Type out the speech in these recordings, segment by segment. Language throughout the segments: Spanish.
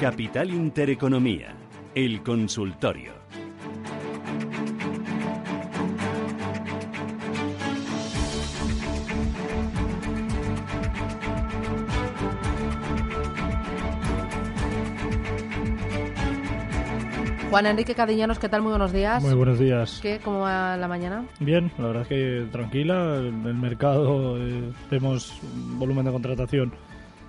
Capital Intereconomía, el consultorio. Juan Enrique Cadillanos, ¿qué tal? Muy buenos días. Muy buenos días. ¿Qué? ¿Cómo va la mañana? Bien, la verdad es que tranquila. El mercado eh, vemos un volumen de contratación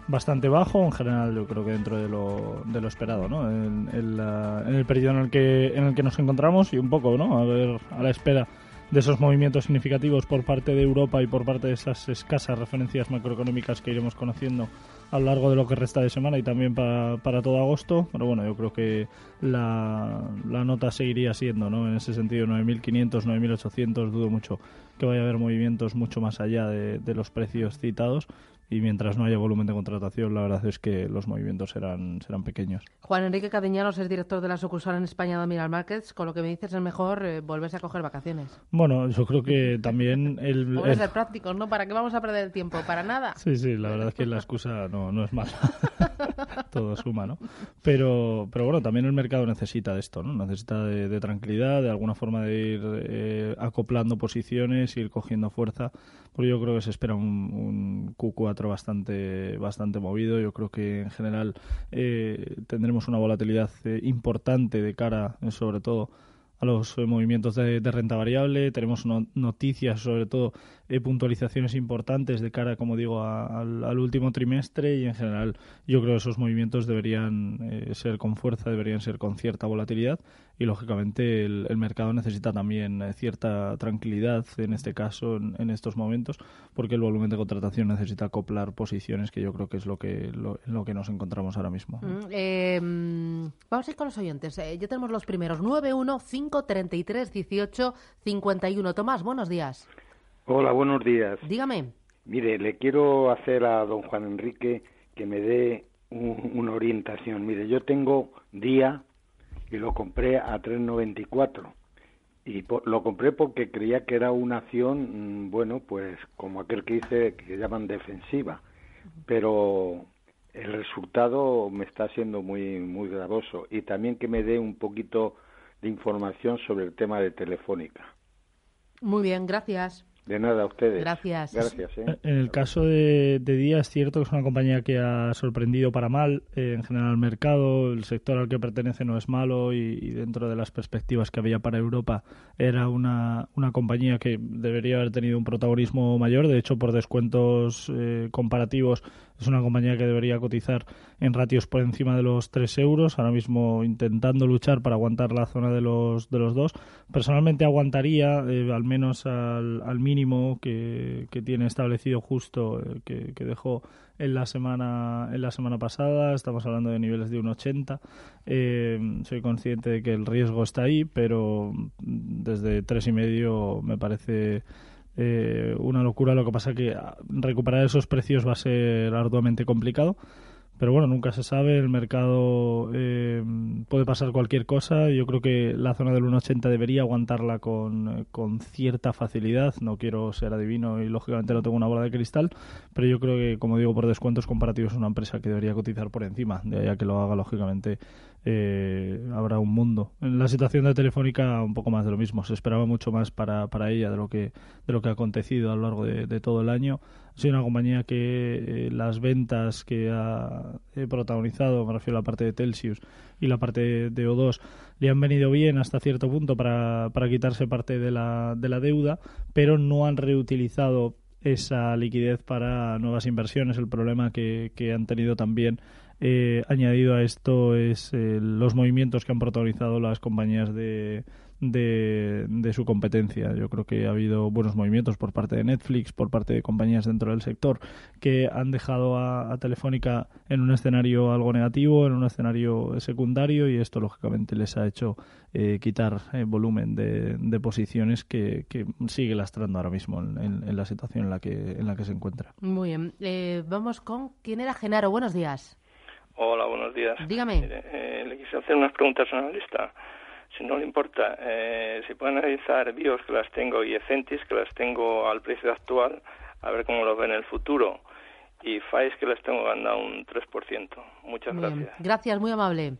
bastante bajo, en general yo creo que dentro de lo, de lo esperado, ¿no? En, en el periodo en el, que, en el que nos encontramos y un poco, ¿no? A ver, a la espera de esos movimientos significativos por parte de Europa y por parte de esas escasas referencias macroeconómicas que iremos conociendo a lo largo de lo que resta de semana y también para, para todo agosto. Pero bueno, yo creo que la, la nota seguiría siendo, ¿no? En ese sentido, 9.500, 9.800, dudo mucho que vaya a haber movimientos mucho más allá de, de los precios citados y mientras no haya volumen de contratación, la verdad es que los movimientos serán, serán pequeños. Juan Enrique Cadeñanos es director de la sucursal en España de Admiral Markets. Con lo que me dices, es mejor eh, volverse a coger vacaciones. Bueno, yo creo que también el... Vamos a ser prácticos, ¿no? ¿Para qué vamos a perder el tiempo? ¿Para nada? Sí, sí, la verdad es que la excusa no, no es mala. Todo suma, ¿no? Pero, pero bueno, también el mercado necesita de esto, ¿no? Necesita de, tranquilidad, de alguna forma de ir eh, acoplando posiciones, ir cogiendo fuerza, porque yo creo que se espera un, un Q4 bastante, bastante movido. Yo creo que en general eh, tendremos una volatilidad eh, importante de cara, eh, sobre todo, a los movimientos de, renta variable. Tenemos noticias, sobre todo puntualizaciones importantes de cara, como digo, al, último trimestre y en general yo creo que esos movimientos deberían ser con fuerza, deberían ser con cierta volatilidad y lógicamente el, mercado necesita también eh, cierta tranquilidad en este caso en, estos momentos porque el volumen de contratación necesita acoplar posiciones que yo creo que es lo que lo, en lo que nos encontramos ahora mismo. Mm, eh, vamos a ir con los oyentes. Eh, ya tenemos los primeros. 915331851 Tomás buenos días. Hola buenos días. Dígame. Mire le quiero hacer a don Juan Enrique que me dé una orientación. Mire yo tengo día y lo compré a 3.94 y lo compré porque creía que era una acción mm, bueno pues como aquel que dice que llaman defensiva pero el resultado me está siendo muy muy gravoso y también que me dé un poquito de información sobre el tema de Telefónica. Muy bien, gracias. De nada, a ustedes. Gracias. Gracias. ¿eh? En el caso de, de, Día es cierto que es una compañía que ha sorprendido para mal eh, en general el mercado. El sector al que pertenece no es malo y, dentro de las perspectivas que había para Europa era una, una compañía que debería haber tenido un protagonismo mayor. De hecho, por descuentos eh, comparativos es una compañía que debería cotizar en ratios por encima de los 3 euros, ahora mismo intentando luchar para aguantar la zona de los, de los dos. Personalmente aguantaría eh, al menos al, al mínimo que, tiene establecido justo, eh, que, que, dejó en la semana en la semana pasada. Estamos hablando de niveles de 1,80. Eh, soy consciente de que el riesgo está ahí, pero desde tres y medio me parece eh, una locura. Lo que pasa que ah, recuperar esos precios va a ser arduamente complicado. Pero bueno, nunca se sabe, el mercado eh, puede pasar cualquier cosa. Yo creo que la zona del 1,80 debería aguantarla con, con, cierta facilidad. No quiero ser adivino y lógicamente no tengo una bola de cristal, pero yo creo que, como digo, por descuentos comparativos es una empresa que debería cotizar por encima. De allá que lo haga, lógicamente, eh, habrá un mundo. En la situación de Telefónica, un poco más de lo mismo. Se esperaba mucho más para, para ella de lo que de lo que ha acontecido a lo largo de, todo el año. Sido una compañía que eh, las ventas que ha protagonizado, me refiero a la parte de Telsius y la parte de O2, le han venido bien hasta cierto punto para, para quitarse parte de la, de la deuda, pero no han reutilizado esa liquidez para nuevas inversiones. El problema que, que han tenido también eh, añadido a esto es eh, los movimientos que han protagonizado las compañías de, de, su competencia. Yo creo que ha habido buenos movimientos por parte de Netflix, por parte de compañías dentro del sector que han dejado a, Telefónica en un escenario algo negativo, en un escenario secundario y esto lógicamente les ha hecho eh, quitar volumen de, posiciones que, sigue lastrando ahora mismo en, la situación en la que en la que se encuentra. Muy bien, vamos con quién era Genaro. Buenos días. Hola, buenos días. Dígame. Eh, le quise hacer unas preguntas a una lista. Si no le importa, eh, si puede analizar BIOS, que las tengo, y Ecentis, que las tengo al precio actual, a ver cómo lo ve en el futuro. y FAES que las tengo ganado un 3%. Muchas gracias. Gracias, muy amable.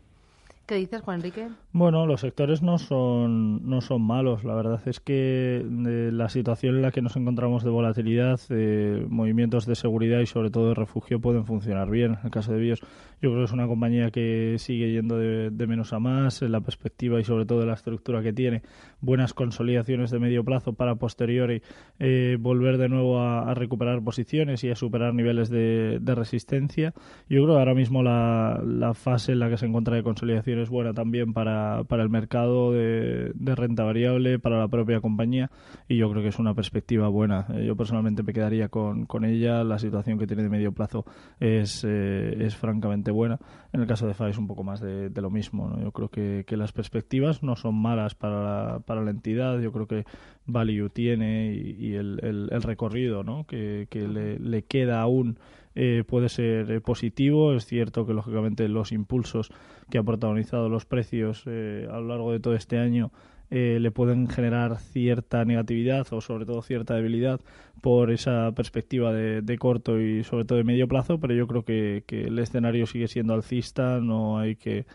¿Qué dices, Juan Enrique? Bueno, los sectores no son, no son malos. La verdad es que eh, la situación en la que nos encontramos de volatilidad, eh, movimientos de seguridad y sobre todo de refugio pueden funcionar bien. En el caso de BIOS, yo creo que es una compañía que sigue yendo de, menos a más en la perspectiva y sobre todo de la estructura que tiene. Buenas consolidaciones de medio plazo para posteriori eh, volver de nuevo a, recuperar posiciones y a superar niveles de, resistencia. Yo creo que ahora mismo la, la fase en la que se encuentra de consolidación es buena también para, para el mercado de, renta variable, para la propia compañía y yo creo que es una perspectiva buena. Eh, yo personalmente me quedaría con, con ella. La situación que tiene de medio plazo es, eh, es francamente buena. En el caso de FA es un poco más de, lo mismo. Yo creo que, que, las perspectivas no son malas para la, para la entidad. Yo creo que Value tiene y, el, el, recorrido ¿no? que, que le, le queda aún eh, puede ser eh, positivo. Es cierto que, lógicamente, los impulsos que han protagonizado los precios eh, a lo largo de todo este año le pueden generar cierta negatividad o, sobre todo, cierta debilidad por esa perspectiva de, corto y, sobre todo, de medio plazo. Pero yo creo que, que el escenario sigue siendo alcista. No hay que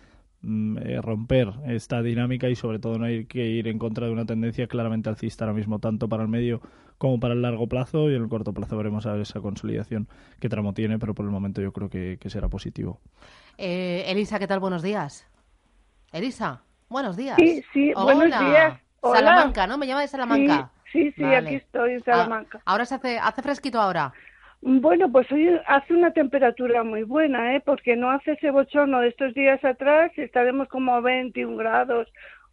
Mm, eh, romper esta dinámica y sobre todo no hay que ir en contra de una tendencia claramente alcista ahora mismo, tanto para el medio como para el largo plazo y en el corto plazo veremos a ver esa consolidación que tramo tiene, pero por el momento yo creo que, será positivo. Eh, Elisa, ¿qué tal? Buenos días. Elisa, buenos días. Sí, sí, buenos días. Salamanca, ¿no? Me llama de Salamanca. Sí, sí, aquí estoy en ah, Salamanca. ahora se hace, hace fresquito ahora. Bueno, pues hoy hace una temperatura muy buena, ¿eh? Porque no hace ese bochorno de estos días atrás, estaremos como a 21 grados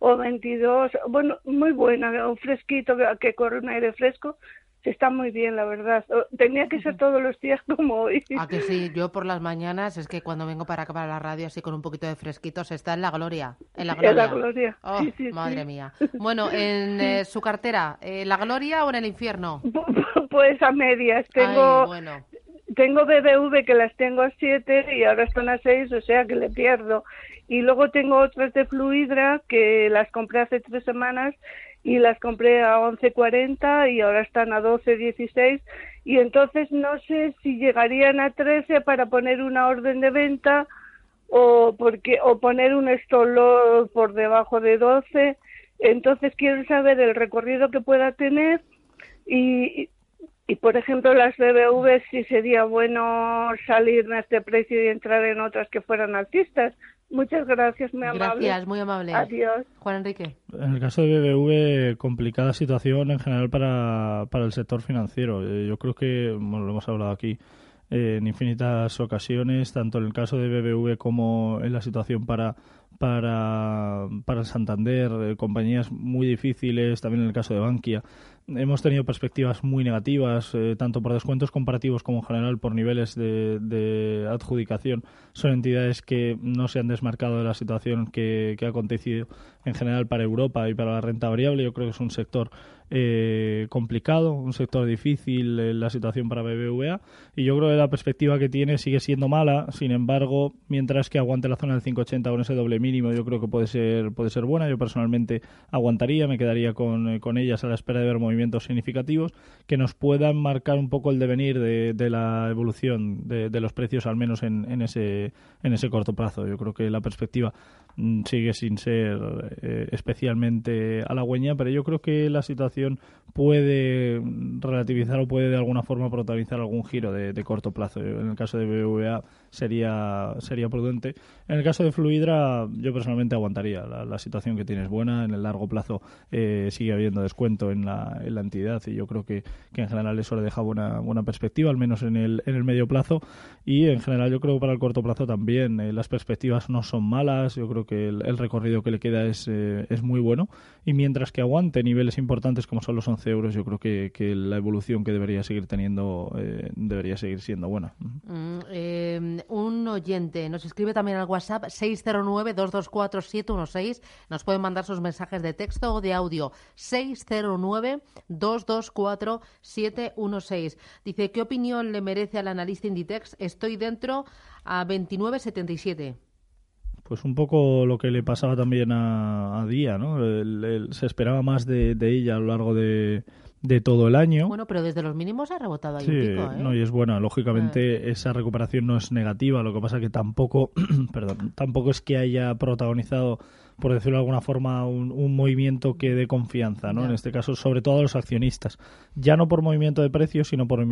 o 22, bueno, muy buena, un fresquito que corre un aire fresco, está muy bien, la verdad. Tenía que ser todos los días como hoy. Ah, que sí, yo por las mañanas es que cuando vengo para acá para la radio así con un poquito de fresquito se está en la gloria. En la gloria. En la gloria. Oh, madre mía. Bueno, en eh, su cartera, ¿en la gloria o en el infierno? Pues a medias. Tengo, bueno. tengo BBV que las tengo a 7 y ahora están a 6, o sea que le pierdo. Y luego tengo otras de Fluidra que las compré hace tres semanas y las compré a 11.40 y ahora están a 12.16 y entonces no sé si llegarían a 13 para poner una orden de venta o porque o poner un stop por debajo de 12 entonces quiero saber el recorrido que pueda tener y, y por ejemplo las BBV si sería bueno salir en este precio y entrar en otras que fueran altistas Muchas gracias, muy amable. Gracias, muy amable. Adiós. Juan Enrique. En el caso de BBV, complicada situación en general para, para el sector financiero. Eh, yo creo que, bueno, lo hemos hablado aquí eh, en infinitas ocasiones, tanto en el caso de BBV como en la situación para para, para Santander, eh, compañías muy difíciles, también en el caso de Bankia. Hemos tenido perspectivas muy negativas, eh, tanto por descuentos comparativos como en general por niveles de, adjudicación. Son entidades que no se han desmarcado de la situación que, que ha acontecido en general para Europa y para la renta variable. Yo creo que es un sector eh, complicado, un sector difícil en la situación para BBVA y yo creo que la perspectiva que tiene sigue siendo mala, sin embargo, mientras que aguante la zona del 580 con ese doble mínimo, yo creo que puede ser puede ser buena, yo personalmente aguantaría, me quedaría con, eh, con ellas a la espera de ver movimientos significativos que nos puedan marcar un poco el devenir de, la evolución de, los precios, al menos en, en, ese, en ese corto plazo. Yo creo que la perspectiva mm, sigue sin ser eh, especialmente halagüeña, pero yo creo que la situación puede relativizar o puede de alguna forma protagonizar algún giro de, corto plazo. En el caso de BBVA sería, sería prudente. En el caso de Fluidra, yo personalmente aguantaría. La, situación que tienes buena. En el largo plazo eh, sigue habiendo descuento en la, en la entidad y yo creo que, que en general eso le deja buena, buena perspectiva, al menos en el, en el medio plazo. Y en general yo creo que para el corto plazo también eh, las perspectivas no son malas. Yo creo que el, recorrido que le queda es, eh, es muy bueno. Y mientras que aguante niveles importantes como son los 11 euros, yo creo que, que la evolución que debería seguir teniendo debería seguir siendo buena. Mm, un oyente nos escribe también al WhatsApp 609-224-716. Nos pueden mandar sus mensajes de texto o de audio 609-224-716. Dice, ¿qué opinión le merece al analista Inditex? Estoy dentro a 29,77. Pues un poco lo que le pasaba también a, Día, ¿no? se esperaba más de, ella a lo largo de, de todo el año. Bueno, pero desde los mínimos ha rebotado ahí un pico, ¿eh? no, y es buena. Lógicamente, ah. esa recuperación no es negativa. Lo que pasa que tampoco, perdón, tampoco es que haya protagonizado por decirlo de alguna forma, un, movimiento que dé confianza, ¿no? En este caso, sobre todo a los accionistas. Ya no por movimiento de precios, sino por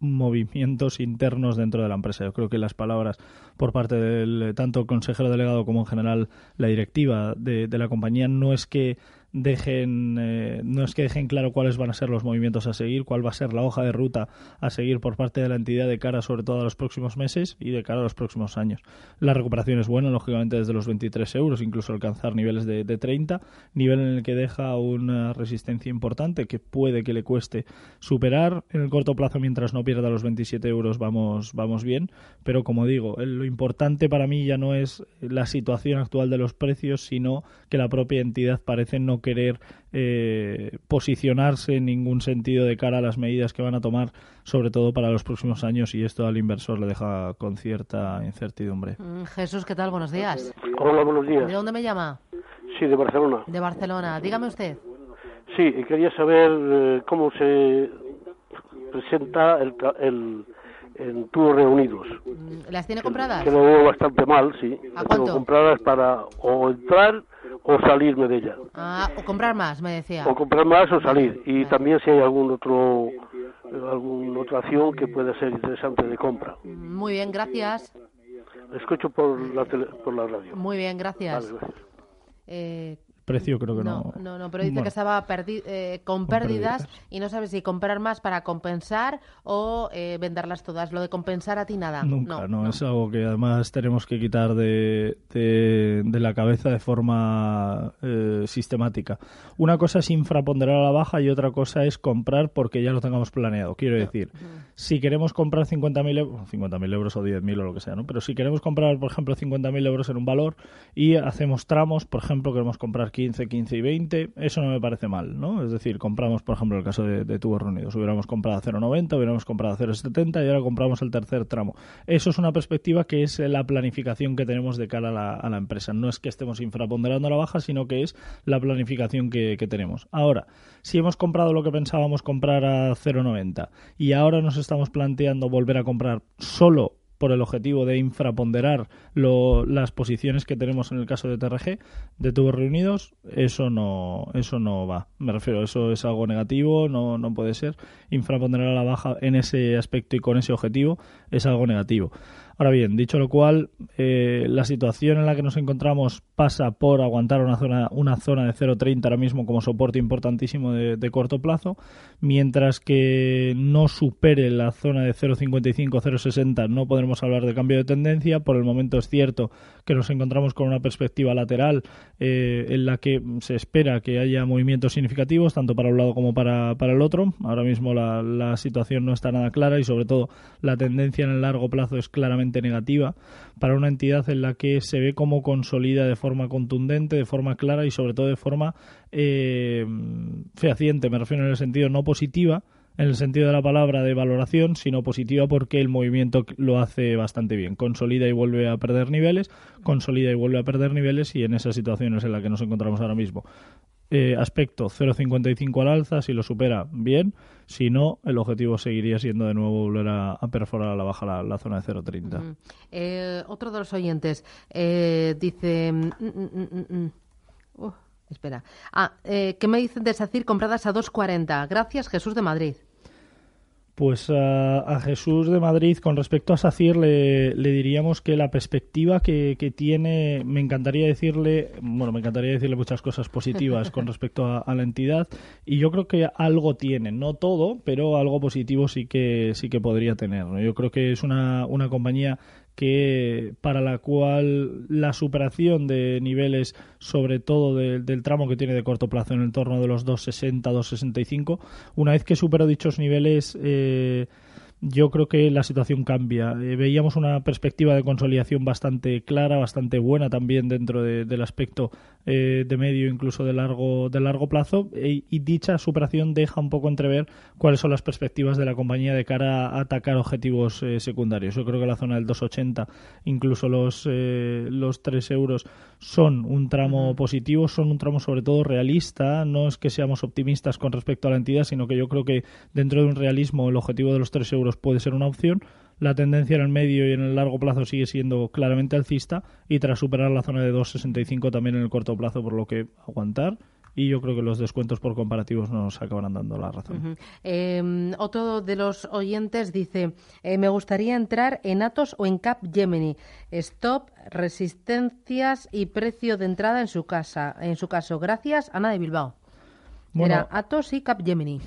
movimientos internos dentro de la empresa. Yo creo que las palabras por parte del tanto consejero delegado como en general la directiva de la compañía no es que dejen eh, no es que dejen claro cuáles van a ser los movimientos a seguir, cuál va a ser la hoja de ruta a seguir por parte de la entidad de cara sobre todo a los próximos meses y de cara a los próximos años. La recuperación es buena, lógicamente desde los 23 euros, incluso alcanzar niveles de, de 30, nivel en el que deja una resistencia importante que puede que le cueste superar en el corto plazo mientras no pierda los 27 euros vamos, vamos bien, pero como digo, lo importante para mí ya no es la situación actual de los precios, sino que la propia entidad parece no querer eh, posicionarse en ningún sentido de cara a las medidas que van a tomar, sobre todo para los próximos años, y esto al inversor le deja con cierta incertidumbre. Mm, Jesús, ¿qué tal? Buenos días. Hola, buenos días. ¿De dónde me llama? Sí, de Barcelona. De Barcelona. Dígame usted. Sí, quería saber eh, cómo se presenta el, el en tubos reunidos. Mm, ¿Las tiene compradas? Que lo veo bastante mal, sí. ¿A cuánto? compradas para o entrar o salirme de ella. Ah, o comprar más, me decía. O comprar más o salir. Y también si hay algún otro alguna otra acción que pueda ser interesante de compra. Muy bien, gracias. Escucho por la, por la radio. Muy bien, gracias. Eh, precio creo que no. No, no, pero dice que estaba eh, con, pérdidas, y no sabe si comprar más para compensar o eh, venderlas todas. Lo de compensar a ti nada. Nunca, no, es algo que además tenemos que quitar de, de, la cabeza de forma eh, sistemática. Una cosa es infraponderar a la baja y otra cosa es comprar porque ya lo tengamos planeado. Quiero decir, si queremos comprar 50.000 euros, 50.000 euros o 10.000 o lo que sea, ¿no? pero si queremos comprar, por ejemplo, 50.000 euros en un valor y hacemos tramos, por ejemplo, queremos comprar 15, 15 y 20, eso no me parece mal, ¿no? Es decir, compramos, por ejemplo, el caso de, tubos reunidos, hubiéramos comprado a 0,90, hubiéramos comprado a 0,70 y ahora compramos el tercer tramo. Eso es una perspectiva que es la planificación que tenemos de cara a la, empresa. No es que estemos infraponderando la baja, sino que es la planificación que tenemos. Ahora, si hemos comprado lo que pensábamos comprar a 0,90 y ahora nos estamos planteando volver a comprar solo por el objetivo de infraponderar las posiciones que tenemos en el caso de TRG, de tubos reunidos, eso no, eso no va. Me refiero, eso es algo negativo, no, no puede ser. Infraponderar a la baja en ese aspecto y con ese objetivo es algo negativo. Ahora bien, dicho lo cual, eh, la situación en la que nos encontramos pasa por aguantar una zona, una zona de 0,30 ahora mismo como soporte importantísimo de, corto plazo, mientras que no supere la zona de 0,55, 0,60 no podremos hablar de cambio de tendencia. Por el momento es cierto que nos encontramos con una perspectiva lateral eh, en la que se espera que haya movimientos significativos, tanto para un lado como para, para el otro. Ahora mismo la, la situación no está nada clara y sobre todo la tendencia en el largo plazo es claramente negativa para una entidad en la que se ve como consolida de forma contundente, de forma clara y sobre todo de forma eh, fehaciente, me refiero en el sentido no positiva, en el sentido de la palabra de valoración, sino positiva porque el movimiento lo hace bastante bien. Consolida y vuelve a perder niveles, consolida y vuelve a perder niveles y en esas situaciones en las que nos encontramos ahora mismo. Eh, aspecto 0,55 al alza, si lo supera, bien. Si no, el objetivo seguiría siendo de nuevo volver a, perforar a la baja la, zona de 0,30. Eh, otro de los oyentes eh, dice. Mm, mm, mm, uh, espera. Ah, ¿Qué me dicen de SACIR compradas a 2,40? Gracias, Jesús de Madrid. Pues a, Jesús de Madrid, con respecto a SACIR, le, diríamos que la perspectiva que, tiene, me encantaría decirle, bueno, me encantaría decirle muchas cosas positivas con respecto a, la entidad, y yo creo que algo tiene, no todo, pero algo positivo sí que sí que podría tener. Yo creo que es una, una compañía que para la cual la superación de niveles, sobre todo del tramo que tiene de corto plazo en el torno de los 260, 265, una vez que supero dichos niveles, eh, yo creo que la situación cambia. Eh, veíamos una perspectiva de consolidación bastante clara, bastante buena también dentro del aspecto eh, de medio, incluso de largo, de largo plazo, e, y dicha superación deja un poco entrever cuáles son las perspectivas de la compañía de cara a atacar objetivos eh, secundarios. Yo creo que la zona del 2,80, incluso los, los 3 euros, son un tramo positivo, son un tramo sobre todo realista. No es que seamos optimistas con respecto a la entidad, sino que yo creo que dentro de un realismo el objetivo de los 3 euros puede ser una opción. La tendencia en el medio y en el largo plazo sigue siendo claramente alcista y tras superar la zona de 2,65 también en el corto plazo, por lo que aguantar y yo creo que los descuentos por comparativos nos acabarán dando la razón. Em, otro de los oyentes dice, eh, me gustaría entrar en Atos o en Cap Gemini. Stop, resistencias y precio de entrada en su casa. En su caso, gracias, Ana de Bilbao. Era Atos y Cap Gemini.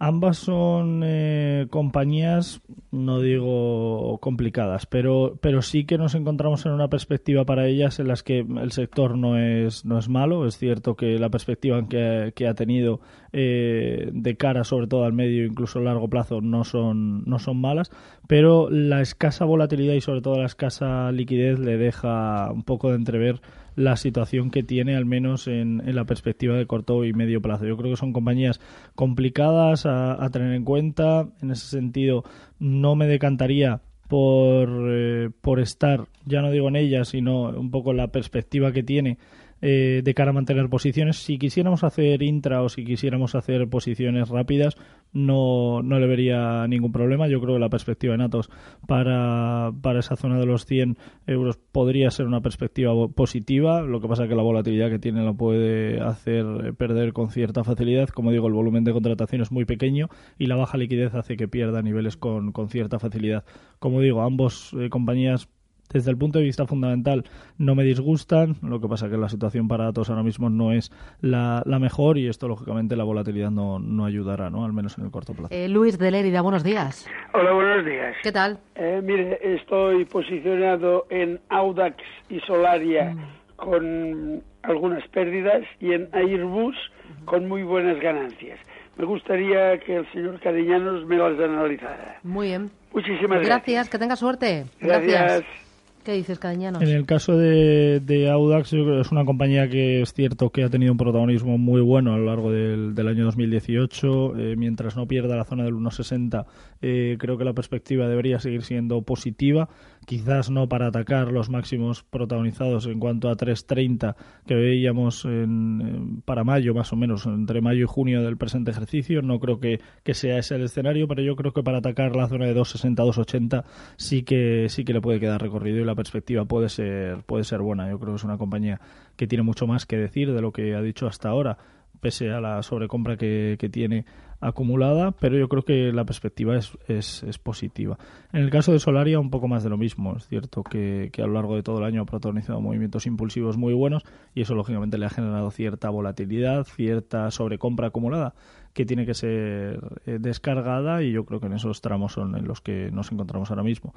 Ambas son eh, compañías, no digo complicadas, pero, pero sí que nos encontramos en una perspectiva para ellas en las que el sector no es, no es malo. Es cierto que la perspectiva que, que ha tenido eh, de cara sobre todo al medio, incluso a largo plazo, no son, no son malas, pero la escasa volatilidad y sobre todo la escasa liquidez le deja un poco de entrever la situación que tiene, al menos en, la perspectiva de corto y medio plazo. Yo creo que son compañías complicadas a, tener en cuenta. En ese sentido, no me decantaría por, eh, por estar, ya no digo en ellas, sino un poco la perspectiva que tiene eh, de cara a mantener posiciones. Si quisiéramos hacer intra o si quisiéramos hacer posiciones rápidas, no, no le vería ningún problema. Yo creo que la perspectiva de Natos para, para esa zona de los 100 euros podría ser una perspectiva positiva. Lo que pasa es que la volatilidad que tiene lo puede hacer perder con cierta facilidad. Como digo, el volumen de contratación es muy pequeño y la baja liquidez hace que pierda niveles con, con cierta facilidad. Como digo, ambos eh, compañías desde el punto de vista fundamental no me disgustan, lo que pasa es que la situación para datos ahora mismo no es la, mejor y esto lógicamente la volatilidad no, no ayudará, ¿no? al menos en el corto plazo. Eh, Luis de Lérida, buenos días. Hola, buenos días. ¿Qué tal? Eh, mire, estoy posicionado en Audax y Solaria mm. con algunas pérdidas y en Airbus con muy buenas ganancias. Me gustaría que el señor Cariñanos me las analizara. Muy bien. Muchísimas gracias. Gracias, que tenga suerte. gracias. ¿Qué dices? En el caso de, Audax, es una compañía que es cierto que ha tenido un protagonismo muy bueno a lo largo del, año 2018. Eh, mientras no pierda la zona del 1,60, eh, creo que la perspectiva debería seguir siendo positiva. Quizás no para atacar los máximos protagonizados en cuanto a 3,30 que veíamos en, para mayo, más o menos, entre mayo y junio del presente ejercicio. No creo que, que sea ese el escenario, pero yo creo que para atacar la zona de 2,60, 2,80 sí que, sí que le puede quedar recorrido y la perspectiva puede ser, puede ser buena. Yo creo que es una compañía que tiene mucho más que decir de lo que ha dicho hasta ahora, pese a la sobrecompra que, tiene acumulada, pero yo creo que la perspectiva es, es, positiva. En el caso de Solaria, un poco más de lo mismo. Es cierto que, a lo largo de todo el año ha protagonizado movimientos impulsivos muy buenos y eso, lógicamente, le ha generado cierta volatilidad, cierta sobrecompra acumulada que tiene que ser eh, descargada y yo creo que en esos tramos son en los que nos encontramos ahora mismo.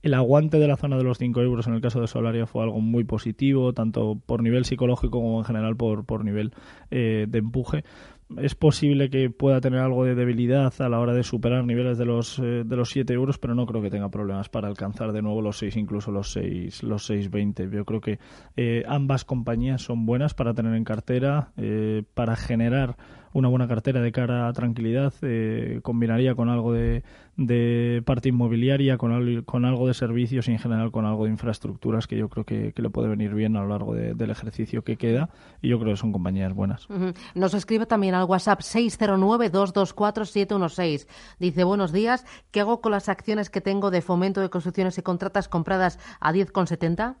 El aguante de la zona de los 5 euros en el caso de Solaria fue algo muy positivo, tanto por nivel psicológico como en general por, por nivel eh, de empuje es posible que pueda tener algo de debilidad a la hora de superar niveles de los eh, de los 7 euros, pero no creo que tenga problemas para alcanzar de nuevo los 6, incluso los 6, los 6.20. Yo creo que ambas compañías son buenas para tener en cartera, para generar una buena cartera de cara a tranquilidad, eh, combinaría con algo de, parte inmobiliaria, con, con algo de servicios y en general con algo de infraestructuras que yo creo que, le puede venir bien a lo largo del ejercicio que queda y yo creo que son compañías buenas. Nos escribe también al WhatsApp 609-224-716. Dice, buenos días, ¿qué hago con las acciones que tengo de fomento de construcciones y contratas compradas a 10,70?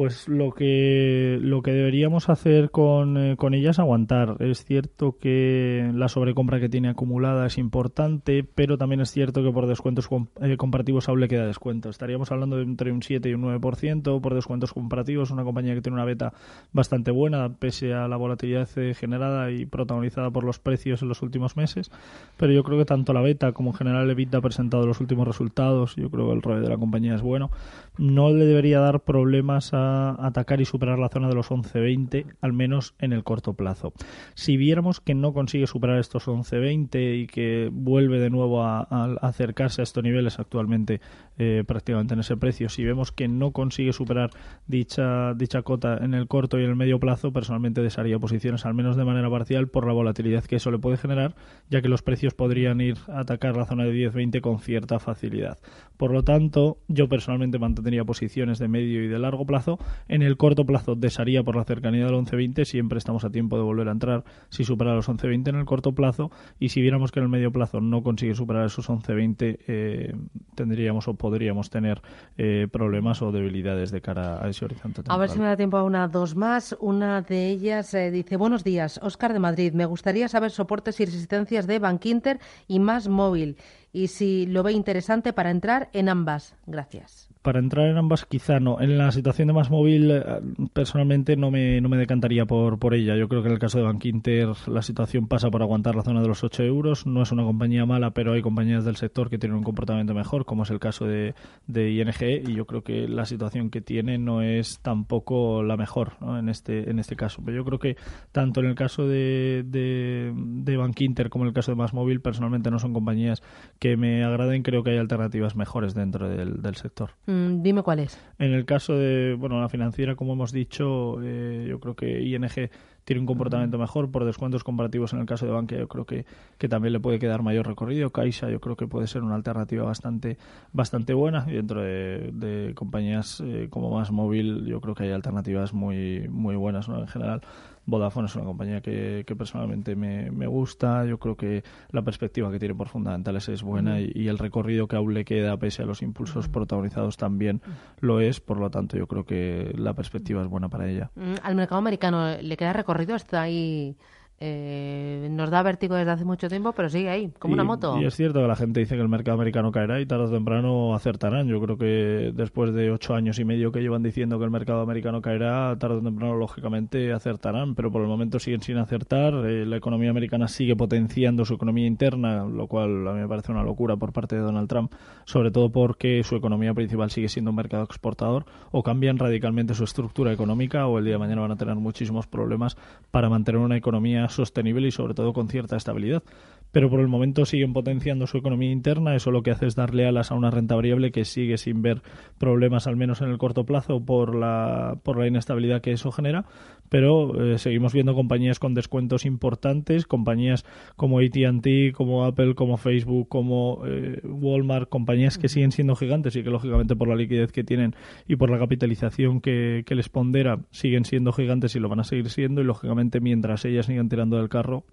Pues lo que, lo que deberíamos hacer con, eh, con ella es aguantar. Es cierto que la sobrecompra que tiene acumulada es importante, pero también es cierto que por descuentos eh, comparativos aún queda descuento. Estaríamos hablando de entre un 7 y un 9% por descuentos comparativos. Una compañía que tiene una beta bastante buena, pese a la volatilidad eh, generada y protagonizada por los precios en los últimos meses. Pero yo creo que tanto la beta como en general el EBITDA ha presentado los últimos resultados. Yo creo que el rol de la compañía es bueno. No le debería dar problemas a atacar y superar la zona de los 11.20, al menos en el corto plazo. Si viéramos que no consigue superar estos 11.20 y que vuelve de nuevo a, acercarse a estos niveles actualmente eh, prácticamente en ese precio, si vemos que no consigue superar dicha, dicha cota en el corto y en el medio plazo, personalmente desharía posiciones, al menos de manera parcial, por la volatilidad que eso le puede generar, ya que los precios podrían ir a atacar la zona de 10.20 con cierta facilidad. Por lo tanto, yo personalmente mantendría posiciones de medio y de largo plazo. En el corto plazo desharía por la cercanía del 11.20, siempre estamos a tiempo de volver a entrar si supera los 11.20 en el corto plazo y si viéramos que en el medio plazo no consigue superar esos 11.20 eh, tendríamos o podríamos tener eh, problemas o debilidades de cara a ese horizonte. A ver si me da tiempo a una dos más. Una de ellas eh, dice, buenos días, Oscar de Madrid, me gustaría saber soportes y resistencias de Bankinter y más móvil y si lo ve interesante para entrar en ambas. Gracias para entrar en ambas quizá no. En la situación de más móvil eh, personalmente no me, no me decantaría por, por ella. Yo creo que en el caso de Bank Inter la situación pasa por aguantar la zona de los 8 euros. No es una compañía mala, pero hay compañías del sector que tienen un comportamiento mejor, como es el caso de, de ING y yo creo que la situación que tiene no es tampoco la mejor en, este, en este caso. Pero yo creo que tanto en el caso de, de, de Bank Inter como en el caso de más móvil personalmente no son compañías que me agraden. Creo que hay alternativas mejores dentro del, del sector. Mm, dime cuál es. En el caso de bueno la financiera, como hemos dicho, eh, yo creo que ING tiene un comportamiento mejor por descuentos comparativos en el caso de Bankia yo creo que, que también le puede quedar mayor recorrido Caixa yo creo que puede ser una alternativa bastante bastante buena y dentro de, compañías eh, como más móvil yo creo que hay alternativas muy muy buenas ¿no? en general Vodafone es una compañía que, personalmente me, gusta. Yo creo que la perspectiva que tiene por fundamentales es buena y, el recorrido que aún le queda, pese a los impulsos protagonizados, también lo es. Por lo tanto, yo creo que la perspectiva es buena para ella. Mm, ¿Al mercado americano le queda recorrido? ¿Está ahí eh, nos da vértigo desde hace mucho tiempo, pero sigue ahí, como una moto. Y es cierto que la gente dice que el mercado americano caerá y tarde o temprano acertarán. Yo creo que después de ocho años y medio que llevan diciendo que el mercado americano caerá, tarde o temprano, lógicamente, acertarán, pero por el momento siguen sin acertar. Eh, la economía americana sigue potenciando su economía interna, lo cual a mí me parece una locura por parte de Donald Trump, sobre todo porque su economía principal sigue siendo un mercado exportador, o cambian radicalmente su estructura económica, o el día de mañana van a tener muchísimos problemas para mantener una economía sostenible y sobre todo con cierta estabilidad. Pero por el momento siguen potenciando su economía interna, eso lo que hace es darle alas a una renta variable que sigue sin ver problemas, al menos en el corto plazo, por la, por la inestabilidad que eso genera, pero eh, seguimos viendo compañías con descuentos importantes, compañías como ATT, como Apple, como Facebook, como eh, Walmart, compañías que siguen siendo gigantes y que lógicamente por la liquidez que tienen y por la capitalización que, que les pondera siguen siendo gigantes y lo van a seguir siendo. Y lógicamente mientras ellas sigan tirando del carro.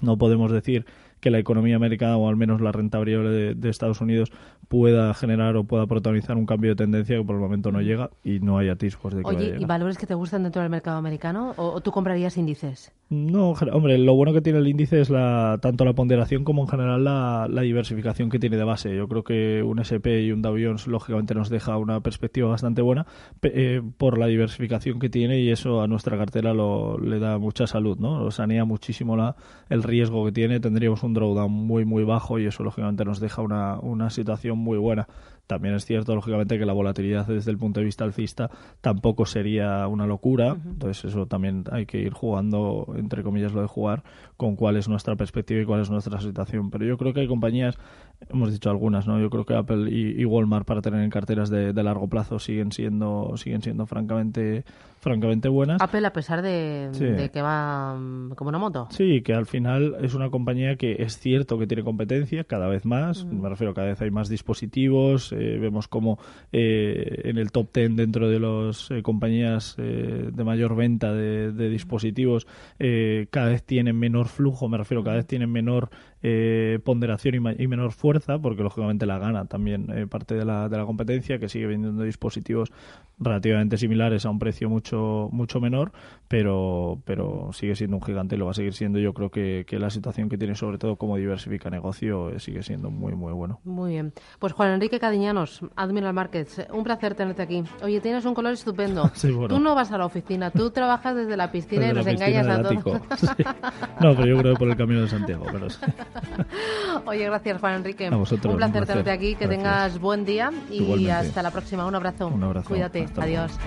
No podemos decir que la economía americana o al menos la renta variable de, Estados Unidos pueda generar o pueda protagonizar un cambio de tendencia que por el momento no llega y no hay atisbos de que Oye, ¿y valores que te gustan dentro del mercado americano o, tú comprarías índices? No, hombre, lo bueno que tiene el índice es la, tanto la ponderación como en general la, diversificación que tiene de base. Yo creo que un SP y un Dow Jones lógicamente nos deja una perspectiva bastante buena eh, por la diversificación que tiene y eso a nuestra cartera lo, le da mucha salud, ¿no? sanea muchísimo la, el riesgo que tiene. Tendríamos un drawdown muy, muy bajo y eso lógicamente nos deja una, una situación muy buena. También es cierto, lógicamente, que la volatilidad desde el punto de vista alcista tampoco sería una locura. Entonces, eso también hay que ir jugando, entre comillas, lo de jugar con cuál es nuestra perspectiva y cuál es nuestra situación. Pero yo creo que hay compañías, hemos dicho algunas, ¿no? Yo creo que Apple y, Walmart para tener en carteras de, de, largo plazo siguen siendo, siguen siendo francamente, francamente buenas. Apple, a pesar de, que va mm, como una moto. Sí, que al final es una compañía que es cierto que tiene competencia cada vez más. Me refiero, cada vez hay más dispositivos eh, vemos como eh, en el top 10 dentro de las eh, compañías de mayor venta de, dispositivos cada vez tienen menor flujo, me refiero, cada vez tienen menor ponderación y, menor fuerza, porque lógicamente la gana también parte de la, de la competencia, que sigue vendiendo dispositivos relativamente similares a un precio mucho mucho menor, pero pero sigue siendo un gigante y lo va a seguir siendo. Yo creo que, que la situación que tiene, sobre todo como diversifica negocio, sigue siendo muy, muy bueno. Muy bien. Pues Juan Enrique Cadiña Admiral Markets, un placer tenerte aquí. Oye, tienes un color estupendo. Tú no vas a la oficina, tú trabajas desde la piscina y nos engañas a todos. No, pero yo creo que por el camino de Santiago. Pero Oye, gracias Juan Enrique. un, placer tenerte aquí, que tengas buen día y hasta la próxima. Un abrazo. Un abrazo. Cuídate. Adiós.